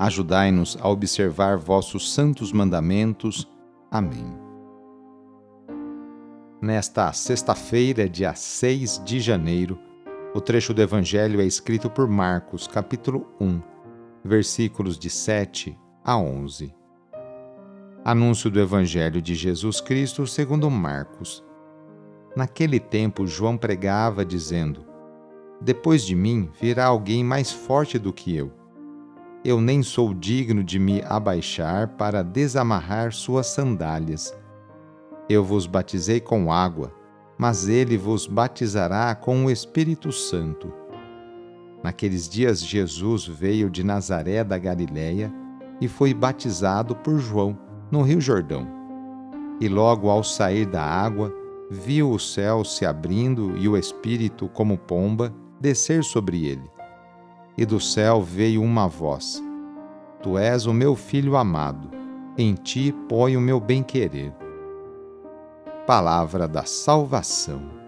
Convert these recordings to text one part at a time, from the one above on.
Ajudai-nos a observar vossos santos mandamentos. Amém. Nesta sexta-feira, dia 6 de janeiro, o trecho do Evangelho é escrito por Marcos, capítulo 1, versículos de 7 a 11. Anúncio do Evangelho de Jesus Cristo segundo Marcos. Naquele tempo, João pregava, dizendo: Depois de mim virá alguém mais forte do que eu eu nem sou digno de me abaixar para desamarrar suas sandálias. Eu vos batizei com água, mas ele vos batizará com o Espírito Santo. Naqueles dias, Jesus veio de Nazaré da Galiléia e foi batizado por João, no Rio Jordão. E logo ao sair da água, viu o céu se abrindo e o Espírito, como pomba, descer sobre ele e do céu veio uma voz: Tu és o meu filho amado, em ti ponho o meu bem-querer. Palavra da Salvação.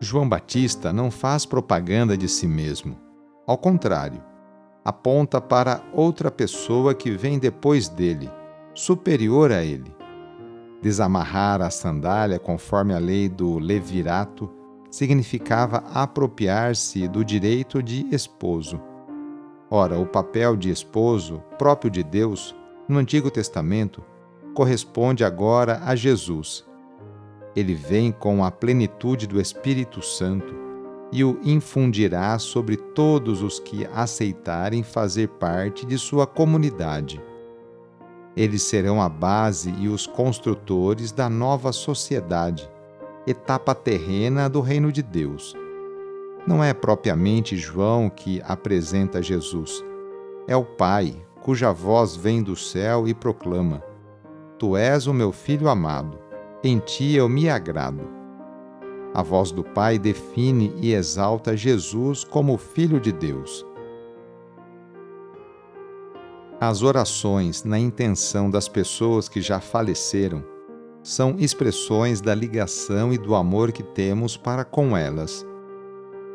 João Batista não faz propaganda de si mesmo. Ao contrário, aponta para outra pessoa que vem depois dele, superior a ele. Desamarrar a sandália conforme a lei do levirato significava apropriar-se do direito de esposo. Ora, o papel de esposo, próprio de Deus, no Antigo Testamento, corresponde agora a Jesus. Ele vem com a plenitude do Espírito Santo e o infundirá sobre todos os que aceitarem fazer parte de sua comunidade. Eles serão a base e os construtores da nova sociedade etapa terrena do reino de Deus. Não é propriamente João que apresenta Jesus, é o Pai, cuja voz vem do céu e proclama: Tu és o meu filho amado, em ti eu me agrado. A voz do Pai define e exalta Jesus como Filho de Deus. As orações na intenção das pessoas que já faleceram são expressões da ligação e do amor que temos para com elas.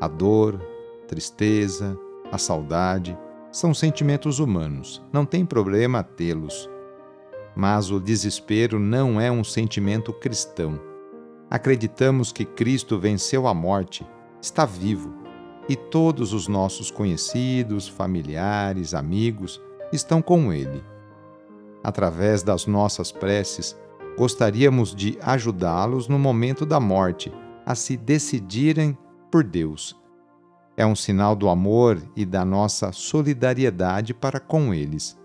A dor, a tristeza, a saudade são sentimentos humanos, não tem problema tê-los. Mas o desespero não é um sentimento cristão. Acreditamos que Cristo venceu a morte, está vivo, e todos os nossos conhecidos, familiares, amigos estão com Ele. Através das nossas preces, Gostaríamos de ajudá-los no momento da morte a se decidirem por Deus. É um sinal do amor e da nossa solidariedade para com eles.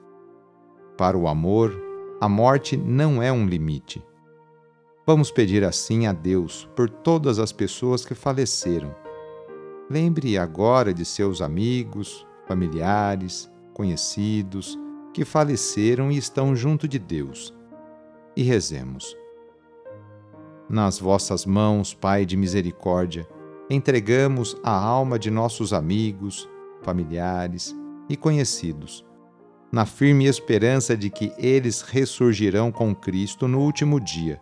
Para o amor, a morte não é um limite. Vamos pedir assim a Deus por todas as pessoas que faleceram. Lembre agora de seus amigos, familiares, conhecidos que faleceram e estão junto de Deus e rezemos. Nas vossas mãos, Pai de misericórdia, entregamos a alma de nossos amigos, familiares e conhecidos, na firme esperança de que eles ressurgirão com Cristo no último dia,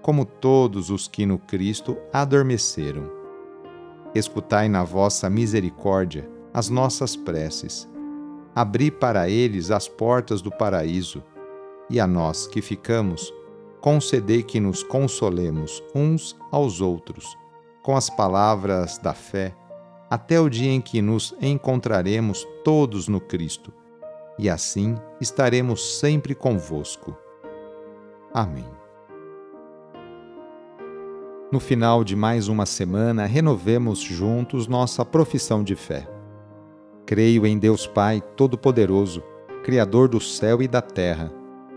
como todos os que no Cristo adormeceram. Escutai na vossa misericórdia as nossas preces. Abri para eles as portas do paraíso e a nós que ficamos, concedei que nos consolemos uns aos outros, com as palavras da fé, até o dia em que nos encontraremos todos no Cristo, e assim estaremos sempre convosco. Amém. No final de mais uma semana, renovemos juntos nossa profissão de fé. Creio em Deus Pai Todo-Poderoso, Criador do céu e da terra,